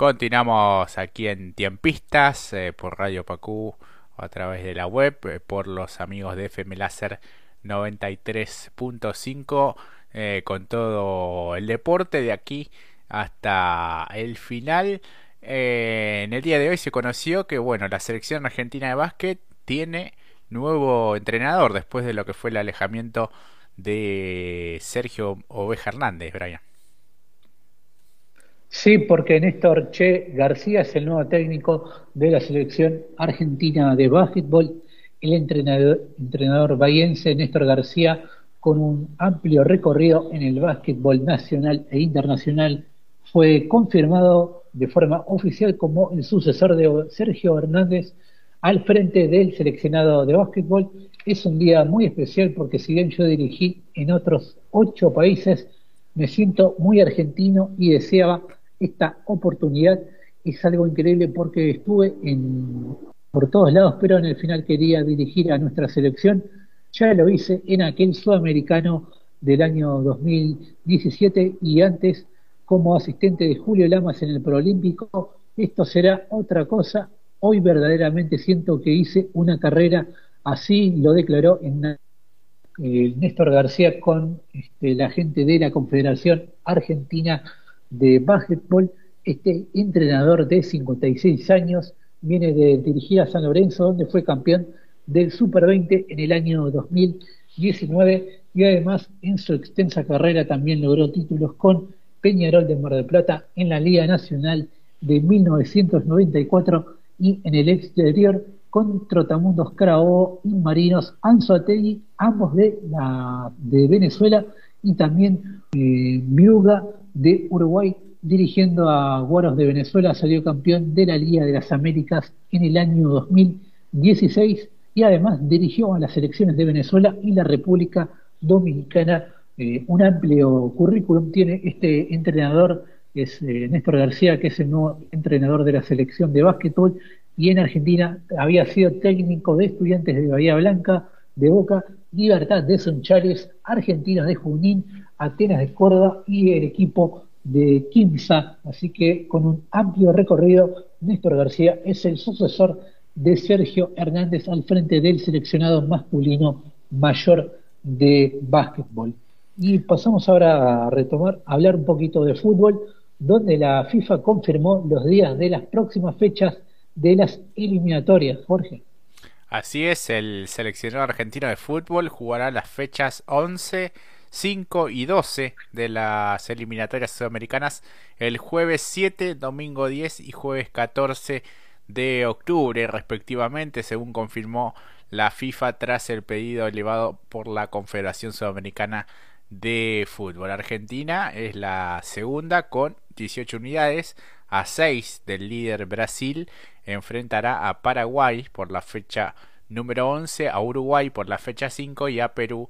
Continuamos aquí en Tiempistas eh, por Radio Pacú a través de la web, eh, por los amigos de FM Láser 93.5 eh, con todo el deporte de aquí hasta el final. en el día de hoy se conoció que bueno, la selección argentina de básquet tiene nuevo entrenador después de lo que fue el alejamiento de Sergio Oveja Hernández, Brian. Sí, porque Néstor Che García es el nuevo técnico de la selección argentina de básquetbol. El entrenador, entrenador bahiense Néstor García, con un amplio recorrido en el básquetbol nacional e internacional, fue confirmado de forma oficial como el sucesor de Sergio Hernández al frente del seleccionado de básquetbol. Es un día muy especial porque si bien yo dirigí en otros ocho países, me siento muy argentino y deseaba esta oportunidad. Es algo increíble porque estuve en, por todos lados, pero en el final quería dirigir a nuestra selección. Ya lo hice en aquel sudamericano del año 2017 y antes como asistente de Julio Lamas en el Proolímpico. Esto será otra cosa. Hoy verdaderamente siento que hice una carrera, así lo declaró en eh, Néstor García con este, la gente de la Confederación Argentina de básquetbol. Este entrenador de 56 años viene de dirigir a San Lorenzo, donde fue campeón del Super 20 en el año 2019 y además en su extensa carrera también logró títulos con Peñarol de Mar del Plata en la Liga Nacional de 1994 y en el exterior con Trotamundos Carabobo y Marinos Anzoategui, ambos de, la, de Venezuela, y también eh, Miuga de Uruguay, dirigiendo a Guaros de Venezuela, salió campeón de la Liga de las Américas en el año 2016 y además dirigió a las selecciones de Venezuela y la República Dominicana. Eh, un amplio currículum tiene este entrenador, es eh, Néstor García, que es el nuevo entrenador de la selección de básquetbol, y en Argentina había sido técnico de estudiantes de Bahía Blanca, de Boca, Libertad de Sonchales, Argentinos de Junín, Atenas de Córdoba y el equipo de Quimsa. Así que con un amplio recorrido, Néstor García es el sucesor de Sergio Hernández al frente del seleccionado masculino mayor de básquetbol. Y pasamos ahora a retomar, a hablar un poquito de fútbol, donde la FIFA confirmó los días de las próximas fechas de las eliminatorias, Jorge. Así es, el seleccionado argentino de fútbol jugará las fechas 11 5 y 12 de las eliminatorias sudamericanas el jueves 7, domingo 10 y jueves 14 de octubre respectivamente, según confirmó la FIFA tras el pedido elevado por la Confederación Sudamericana de Fútbol. Argentina es la segunda con 18 unidades, a 6 del líder Brasil, enfrentará a Paraguay por la fecha número 11, a Uruguay por la fecha 5 y a Perú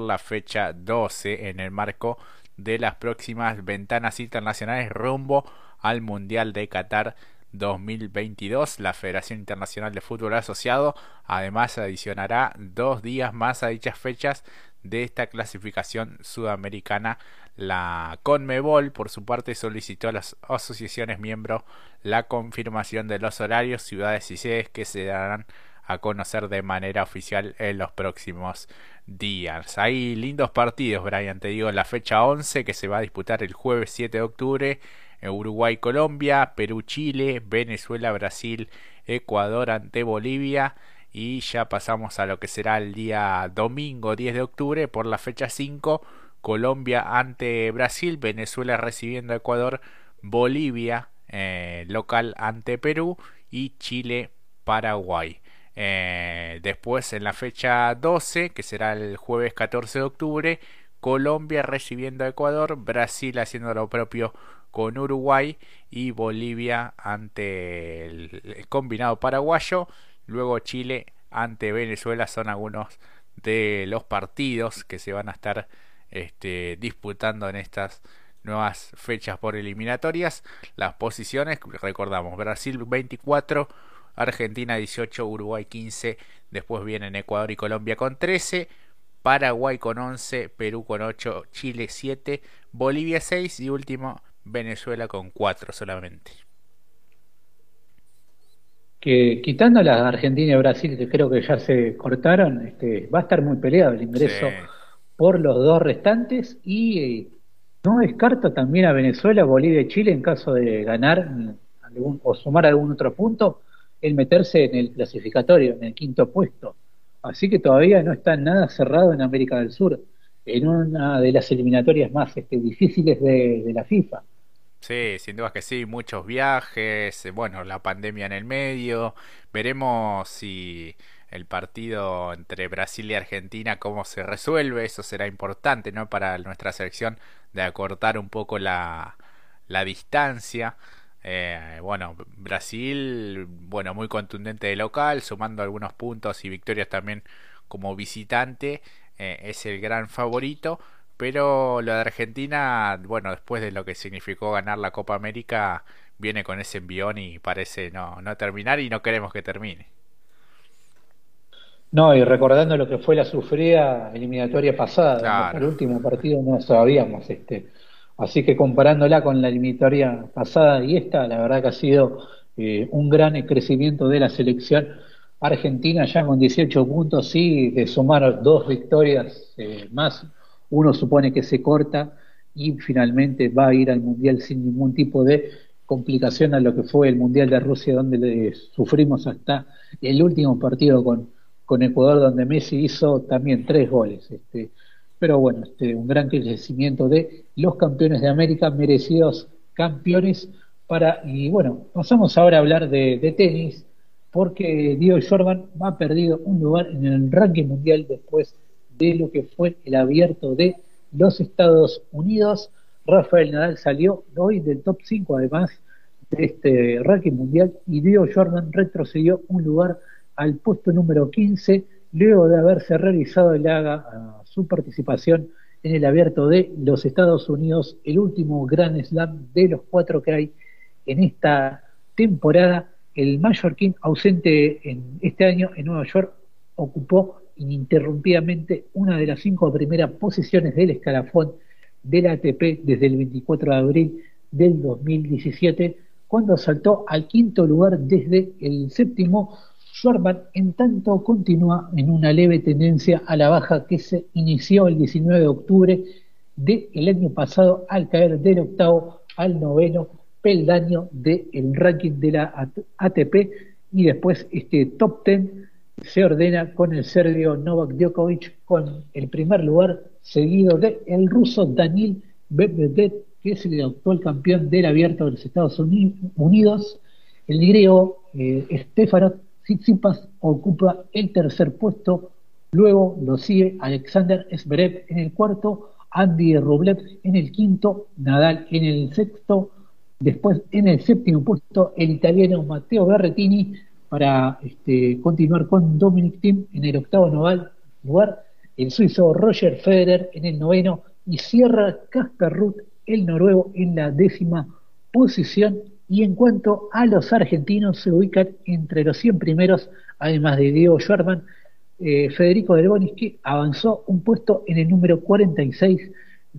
la fecha 12 en el marco de las próximas ventanas internacionales rumbo al Mundial de Qatar 2022. La Federación Internacional de Fútbol Asociado además adicionará dos días más a dichas fechas de esta clasificación sudamericana. La CONMEBOL, por su parte, solicitó a las asociaciones miembros la confirmación de los horarios, ciudades y sedes que se darán a conocer de manera oficial en los próximos días. Hay lindos partidos, Brian, te digo, la fecha 11 que se va a disputar el jueves 7 de octubre, Uruguay-Colombia, Perú-Chile, Venezuela-Brasil, Ecuador ante Bolivia y ya pasamos a lo que será el día domingo 10 de octubre por la fecha 5, Colombia ante Brasil, Venezuela recibiendo a Ecuador, Bolivia eh, local ante Perú y Chile-Paraguay. Eh, después en la fecha 12, que será el jueves 14 de octubre, Colombia recibiendo a Ecuador, Brasil haciendo lo propio con Uruguay y Bolivia ante el combinado paraguayo, luego Chile ante Venezuela son algunos de los partidos que se van a estar este, disputando en estas nuevas fechas por eliminatorias. Las posiciones, recordamos, Brasil 24, Argentina 18, Uruguay 15, después vienen Ecuador y Colombia con 13, Paraguay con 11, Perú con 8, Chile 7, Bolivia 6 y último Venezuela con 4 solamente. que quitando las Argentina y Brasil, que creo que ya se cortaron, este, va a estar muy peleado el ingreso por los dos restantes y eh, no descarto también a Venezuela, Bolivia y Chile en caso de ganar o sumar algún otro punto, el meterse en el clasificatorio, en el quinto puesto. Así que todavía no está nada cerrado en América del Sur, en una de las eliminatorias más este, difíciles de la FIFA. Sí, sin duda que sí, muchos viajes, bueno, la pandemia en el medio, veremos si el partido entre Brasil y Argentina, cómo se resuelve, eso será importante, ¿no? Para nuestra selección de acortar un poco la, la distancia. Eh, bueno, Brasil, bueno, muy contundente de local, sumando algunos puntos y victorias también como visitante, eh, es el gran favorito. Pero lo de Argentina, bueno, después de lo que significó ganar la Copa América, viene con ese envión y parece no, no terminar y no queremos que termine. No, y recordando lo que fue la sufrida eliminatoria pasada, el último partido no sabíamos, este, así que comparándola con la eliminatoria pasada y esta, la verdad que ha sido eh, un gran crecimiento de la selección argentina ya con 18 puntos y de sumar dos victorias eh, más uno supone que se corta y finalmente va a ir al Mundial sin ningún tipo de complicación a lo que fue el Mundial de Rusia, donde le sufrimos hasta el último partido con, con Ecuador, donde Messi hizo también tres goles. Este, pero bueno, este, un gran crecimiento de los campeones de América, merecidos campeones. Para, y bueno, pasamos ahora a hablar de, tenis, porque Diego Jordan ha perdido un lugar en el ranking mundial después de lo que fue el abierto de los Estados Unidos. Rafael Nadal salió hoy del top 5 además de este ranking mundial y Dio Jordan retrocedió un lugar al puesto número 15 luego de haberse realizado el haga su participación en el abierto de los Estados Unidos, el último Grand Slam de los cuatro que hay en esta temporada. El mallorquín ausente en este año en Nueva York ocupó ininterrumpidamente una de las cinco primeras posiciones del escalafón del ATP desde el 24 de abril del 2017, cuando saltó al quinto lugar desde el séptimo. Schwarman, en tanto, continúa en una leve tendencia a la baja que se inició el 19 de octubre del año pasado al caer del octavo al noveno peldaño del ranking de la ATP y después este top ten se ordena con el serbio Novak Djokovic con el primer lugar, seguido de el ruso Daniil Medvedev, que es el actual campeón del abierto de los Estados Unidos. El griego eh, Tsitsipas ocupa el tercer puesto, luego lo sigue Alexander Zverev en el cuarto, Andy Rublev en el quinto, Nadal en el sexto, después en el séptimo puesto el italiano Matteo Berrettini, para este, continuar con Dominic Thiem en el octavo lugar, el suizo Roger Federer en el noveno y cierra Casper el noruego, en la décima posición. Y en cuanto a los argentinos, se ubican entre los 100 primeros, además de Diego Schwarman, eh, Federico Del que avanzó un puesto en el número 46,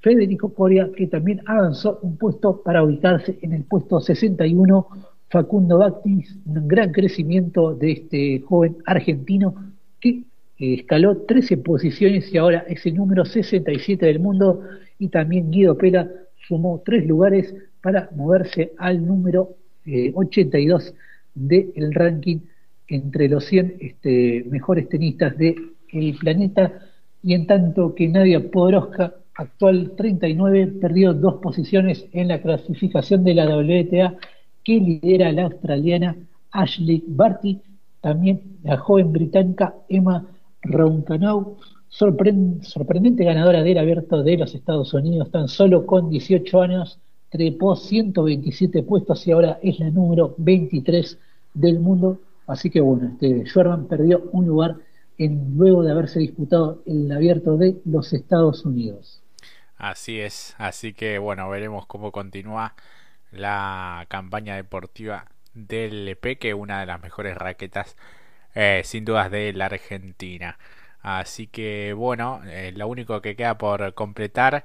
Federico Coria, que también avanzó un puesto para ubicarse en el puesto 61 Facundo Bactis, un gran crecimiento de este joven argentino que eh, escaló 13 posiciones y ahora es el número 67 del mundo y también Guido Pela sumó tres lugares para moverse al número 82 eh, del ranking entre los 100 este, mejores tenistas del planeta. Y en tanto que Nadia Podoroska, actual 39, perdió dos posiciones en la clasificación de la WTA que lidera la australiana Ashley Barty, también la joven británica Emma Rauncanau, sorprendente ganadora del abierto de los Estados Unidos, tan solo con 18 años, trepó 127 puestos y ahora es la número 23 del mundo. Así que bueno, este, perdió un lugar en, luego de haberse disputado el abierto de los Estados Unidos. Así es, así que bueno, veremos cómo continúa la campaña deportiva del EP, que es una de las mejores raquetas eh, sin dudas de la Argentina. Así que bueno, eh, lo único que queda por completar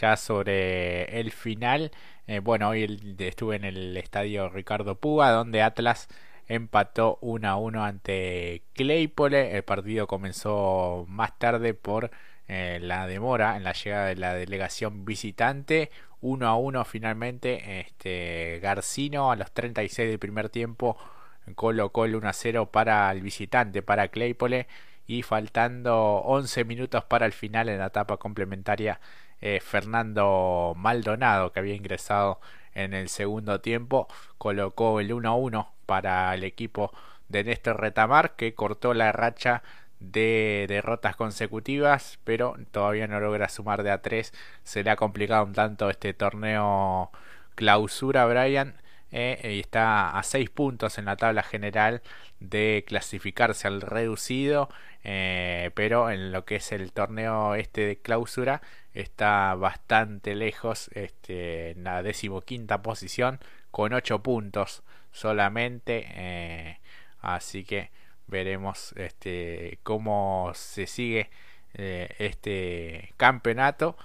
ya sobre el final. Eh, bueno, hoy estuve en el estadio Ricardo Puga, donde Atlas empató 1 a 1 ante Claypole. El partido comenzó más tarde por eh, la demora en la llegada de la delegación visitante. 1 a 1 finalmente. Este, Garcino a los 36 del primer tiempo colocó el 1 a 0 para el visitante, para Claypole. Y faltando 11 minutos para el final en la etapa complementaria, eh, Fernando Maldonado, que había ingresado en el segundo tiempo, colocó el 1 a 1 para el equipo de Néstor Retamar, que cortó la racha de derrotas consecutivas, pero todavía no logra sumar de a 3. Se le ha complicado un tanto este torneo clausura, Brian. Eh, y está a 6 puntos en la tabla general de clasificarse al reducido, eh, pero en lo que es el torneo este de clausura está bastante lejos, este, en la decimoquinta posición con 8 puntos solamente, eh, así que veremos este, cómo se sigue este campeonato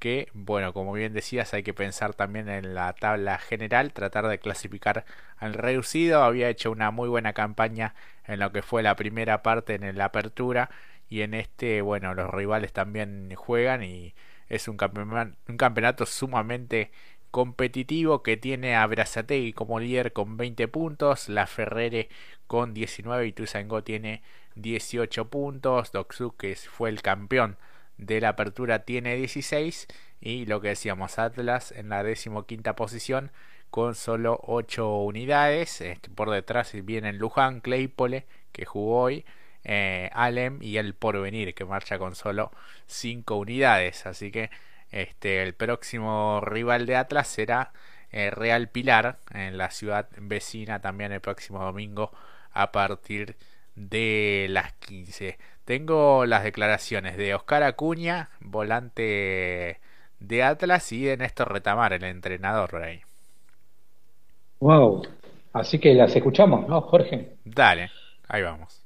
que, bueno, como bien decías, hay que pensar también en la tabla general, tratar de clasificar al reducido. Había hecho una muy buena campaña en lo que fue la primera parte en la apertura y en este, bueno, los rivales también juegan y es un campeonato, sumamente competitivo que tiene a Brazategui como líder con 20 puntos, la Ferrere con 19 y Tuzango tiene 18 puntos, Doxu que fue el campeón de la apertura tiene 16 y lo que decíamos Atlas en la decimoquinta posición con solo 8 unidades este, por detrás vienen Luján, Claypole que jugó hoy eh, Alem y el Porvenir que marcha con solo 5 unidades. Así que este el próximo rival de Atlas será eh, Real Pilar en la ciudad vecina también el próximo domingo a partir de las 15 tengo las declaraciones de Oscar Acuña, volante de Atlas, y de Néstor Retamar, el entrenador por ahí. Wow, así que las escuchamos, ¿no, Jorge? Dale, ahí vamos.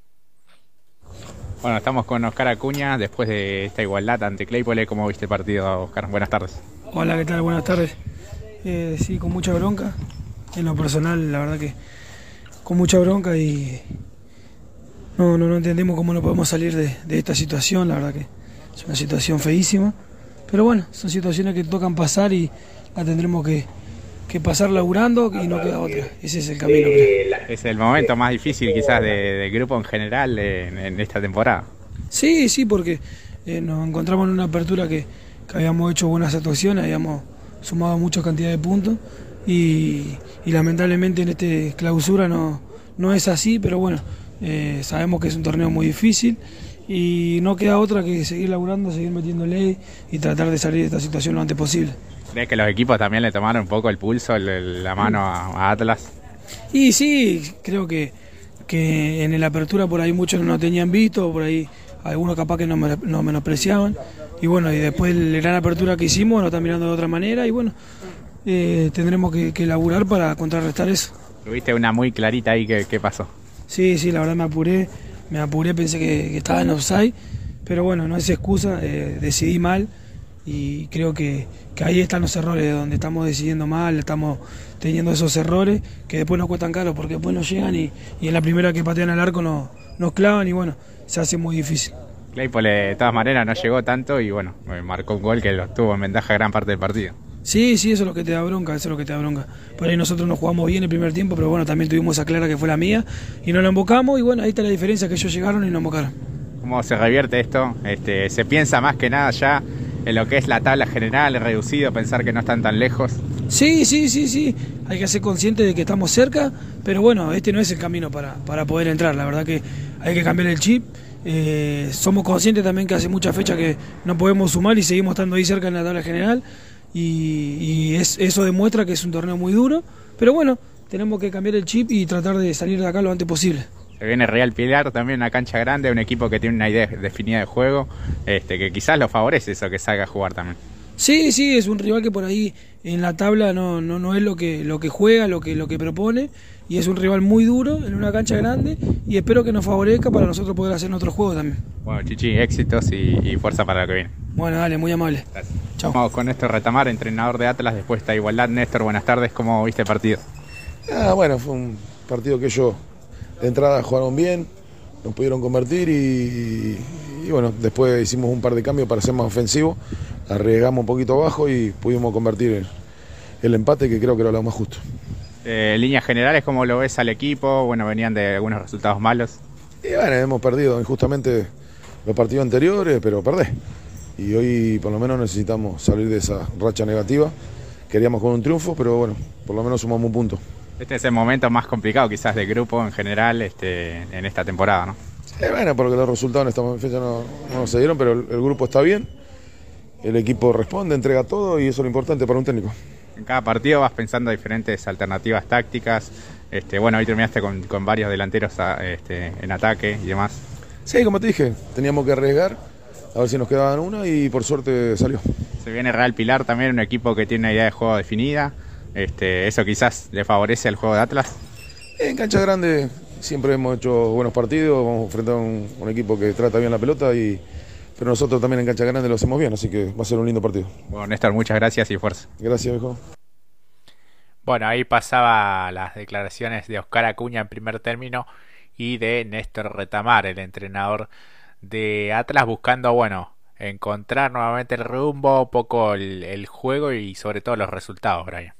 Bueno, estamos con Oscar Acuña después de esta igualdad ante Claypole. ¿Cómo viste el partido, Oscar? Buenas tardes. Hola, ¿qué tal? Buenas tardes. Eh, sí, con mucha bronca. En lo personal, la verdad que con mucha bronca y, no, no, no entendemos cómo no podemos salir de, esta situación, la verdad que es una situación feísima. Pero bueno, son situaciones que tocan pasar y la tendremos que, pasar laburando y no queda otra. Ese es el camino. Es el momento más difícil quizás del grupo en general en, esta temporada. Sí, sí, porque eh, nos encontramos en una apertura que, habíamos hecho buenas actuaciones, habíamos sumado mucha cantidad de puntos y, lamentablemente en este clausura no, no es así, pero bueno eh, sabemos que es un torneo muy difícil y no queda otra que seguir laburando, seguir metiéndole y tratar de salir de esta situación lo antes posible. ¿Crees que los equipos también le tomaron un poco el pulso, la mano a, Atlas? Y sí, creo que, que en la apertura por ahí muchos no tenían visto, por ahí algunos capaz que nos no menospreciaban. Y bueno, y después la gran apertura que hicimos nos están mirando de otra manera y bueno, eh, tendremos que, que, laburar para contrarrestar eso. Tuviste una muy clarita ahí, ¿qué pasó? Sí, sí, la verdad me apuré, me apuré, pensé que, estaba en offside, pero bueno, no es excusa, eh, decidí mal y creo que, ahí están los errores, donde estamos decidiendo mal, estamos teniendo esos errores que después nos cuestan caro porque después nos llegan y, en la primera que patean al arco nos, nos clavan y bueno, se hace muy difícil. Claypole de todas maneras no llegó tanto y bueno, marcó un gol que lo tuvo en ventaja gran parte del partido. Sí, sí, eso es lo que te da bronca, eso es lo que te da bronca. Por ahí nosotros nos jugamos bien el primer tiempo, pero bueno, también tuvimos esa clara que fue la mía y no la embocamos y bueno, ahí está la diferencia que ellos llegaron y no embocaron. ¿Cómo se revierte esto? Este, ¿Se piensa más que nada ya en lo que es la tabla general, reducido, pensar que no están tan lejos? Sí, sí, sí, sí. Hay que ser consciente de que estamos cerca, pero bueno, este no es el camino para, para poder entrar. La verdad que hay que cambiar el chip. Eh, somos conscientes también que hace mucha fecha que no podemos sumar y seguimos estando ahí cerca en la tabla general y, es, eso demuestra que es un torneo muy duro, pero bueno, tenemos que cambiar el chip y tratar de salir de acá lo antes posible. Se viene Real Pilar, también una cancha grande, un equipo que tiene una idea definida de juego, este, que quizás lo favorece eso que salga a jugar también. Sí, sí, es un rival que por ahí en la tabla no, no, no es lo que, lo que juega, lo que, lo que propone, y es un rival muy duro en una cancha grande, y espero que nos favorezca para nosotros poder hacer otro juego también. Bueno, Chichi, éxitos y, fuerza para lo que viene. Bueno, dale, muy amable. Gracias. Chao. Vamos con Néstor Retamar, entrenador de Atlas después de esta igualdad. Néstor, buenas tardes, ¿cómo viste el partido? Ah, bueno, fue un partido que ellos de entrada jugaron bien, nos pudieron convertir y, bueno, después hicimos un par de cambios para ser más ofensivo, arriesgamos un poquito abajo y pudimos convertir el, empate que creo que era lo más justo. Eh, líneas generales, ¿cómo lo ves al equipo? Bueno, venían de algunos resultados malos. Y bueno, hemos perdido injustamente los partidos anteriores, pero perdés. Y hoy por lo menos necesitamos salir de esa racha negativa. Queríamos con un triunfo, pero bueno, por lo menos sumamos un punto. Este es el momento más complicado quizás del grupo en general este, en esta temporada, ¿no? bueno, porque los resultados en esta fecha no, no se dieron, pero el, grupo está bien, el equipo responde, entrega todo y eso es lo importante para un técnico. En cada partido vas pensando diferentes alternativas tácticas. Este, bueno, hoy terminaste con, varios delanteros este, en ataque y demás. Sí, como te dije, teníamos que arriesgar, a ver si nos quedaban una y por suerte salió. Se viene Real Pilar también, un equipo que tiene una idea de juego definida. Este, ¿Eso quizás le favorece al juego de Atlas? En cancha grande siempre hemos hecho buenos partidos, vamos a a un, un equipo que trata bien la pelota y pero nosotros también en cancha grande lo hacemos bien, así que va a ser un lindo partido. Bueno, Néstor, muchas gracias y fuerza. Gracias, viejo. Bueno, ahí pasaba las declaraciones de Oscar Acuña en primer término y de Néstor Retamar, el entrenador de Atlas, buscando, bueno, encontrar nuevamente el rumbo, un poco el juego y sobre todo los resultados, Brian.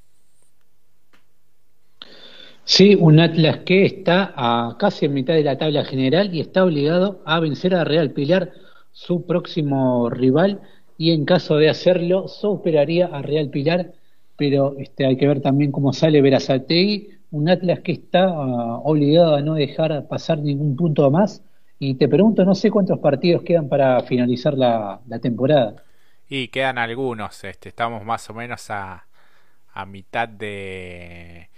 Sí, un Atlas que está a casi en mitad de la tabla general y está obligado a vencer a Real Pilar, su próximo rival, y en caso de hacerlo, superaría a Real Pilar, pero este, hay que ver también cómo sale Verazategui, un Atlas que está ah, obligado a no dejar pasar ningún punto más. Y te pregunto, no sé cuántos partidos quedan para finalizar la, temporada. Y quedan algunos, este, estamos más o menos a, a mitad de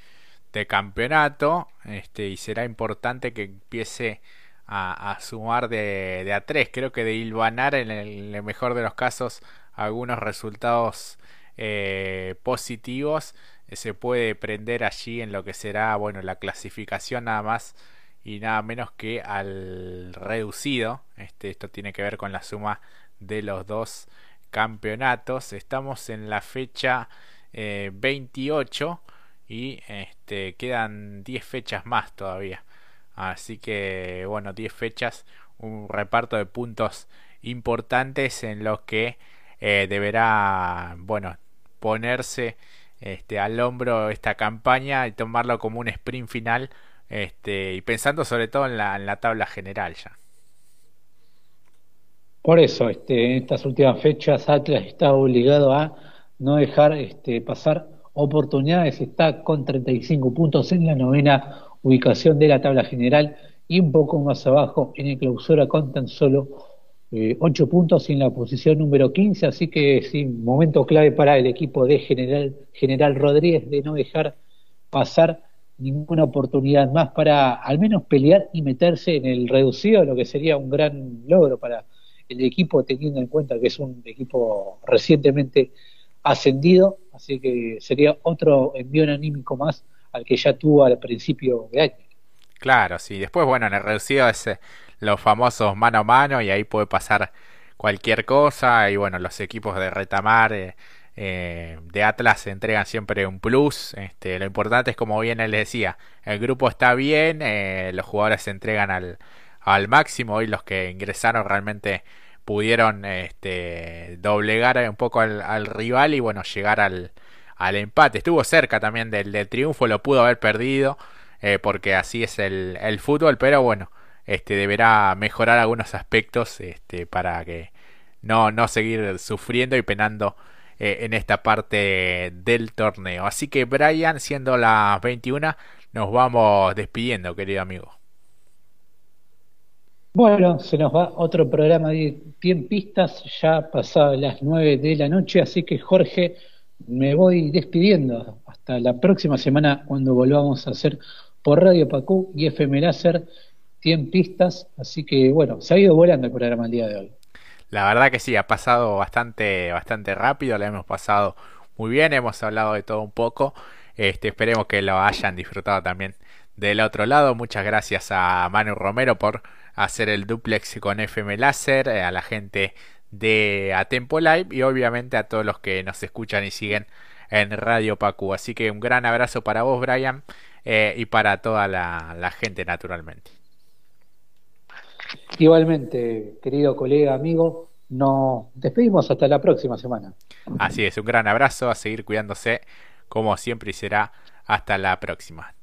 campeonato este, y será importante que empiece a, sumar de, a tres. Creo que de hilvanar en el, mejor de los casos algunos resultados eh, positivos eh, se puede prender allí en lo que será bueno la clasificación nada más y nada menos que al reducido. Este, esto tiene que ver con la suma de los dos campeonatos. Estamos en la fecha 28 eh, y este, quedan 10 fechas más todavía. Así que bueno, 10 fechas, un reparto de puntos importantes en los que eh, deberá, bueno, ponerse este, al hombro esta campaña y tomarlo como un sprint final este, y pensando sobre todo en la, en la tabla general ya. Por eso, este, en estas últimas fechas Atlas está obligado a no dejar este, pasar oportunidades, está con 35 puntos en la novena ubicación de la tabla general y un poco más abajo en el clausura con tan solo eh, 8 puntos en la posición número 15, así que sí, momento clave para el equipo de General, General Rodríguez de no dejar pasar ninguna oportunidad más para al menos pelear y meterse en el reducido, lo que sería un gran logro para el equipo teniendo en cuenta que es un equipo recientemente ascendido, así que sería otro envío anímico más al que ya tuvo al principio de año. Claro, sí. Después, bueno, en el reducido es eh, los famosos mano a mano y ahí puede pasar cualquier cosa y bueno, los equipos de retamar eh, eh, de Atlas entregan siempre un plus. Este, lo importante es como bien él decía, el grupo está bien, los jugadores se entregan al, al máximo y los que ingresaron realmente pudieron este, doblegar un poco al, rival y bueno, llegar al, al empate. Estuvo cerca también del, del, triunfo, lo pudo haber perdido eh, porque así es el, el, fútbol, pero bueno, este, deberá mejorar algunos aspectos este, para que no, no seguir sufriendo y penando eh, en esta parte del torneo. Así que Brian, siendo las 21, nos vamos despidiendo, querido amigo. Bueno, se nos va otro programa de tiempistas, ya pasadas las nueve de la noche, así que Jorge, me voy despidiendo. Hasta la próxima semana cuando volvamos a hacer por Radio Pacú y FM Láser tiempistas. Así que bueno, se ha ido volando el programa el día de hoy. La verdad que sí, ha pasado bastante, bastante rápido, lo hemos pasado muy bien, hemos hablado de todo un poco. Este, esperemos que lo hayan disfrutado también del otro lado. Muchas gracias a Manu Romero por hacer el duplex con FM Láser, eh, a la gente de Atempo Live y obviamente a todos los que nos escuchan y siguen en Radio Pacu. Así que un gran abrazo para vos, Brian. eh, y para toda la, la gente naturalmente. Igualmente, querido colega, amigo, nos despedimos hasta la próxima semana. Así es, un gran abrazo, a seguir cuidándose como siempre y será hasta la próxima.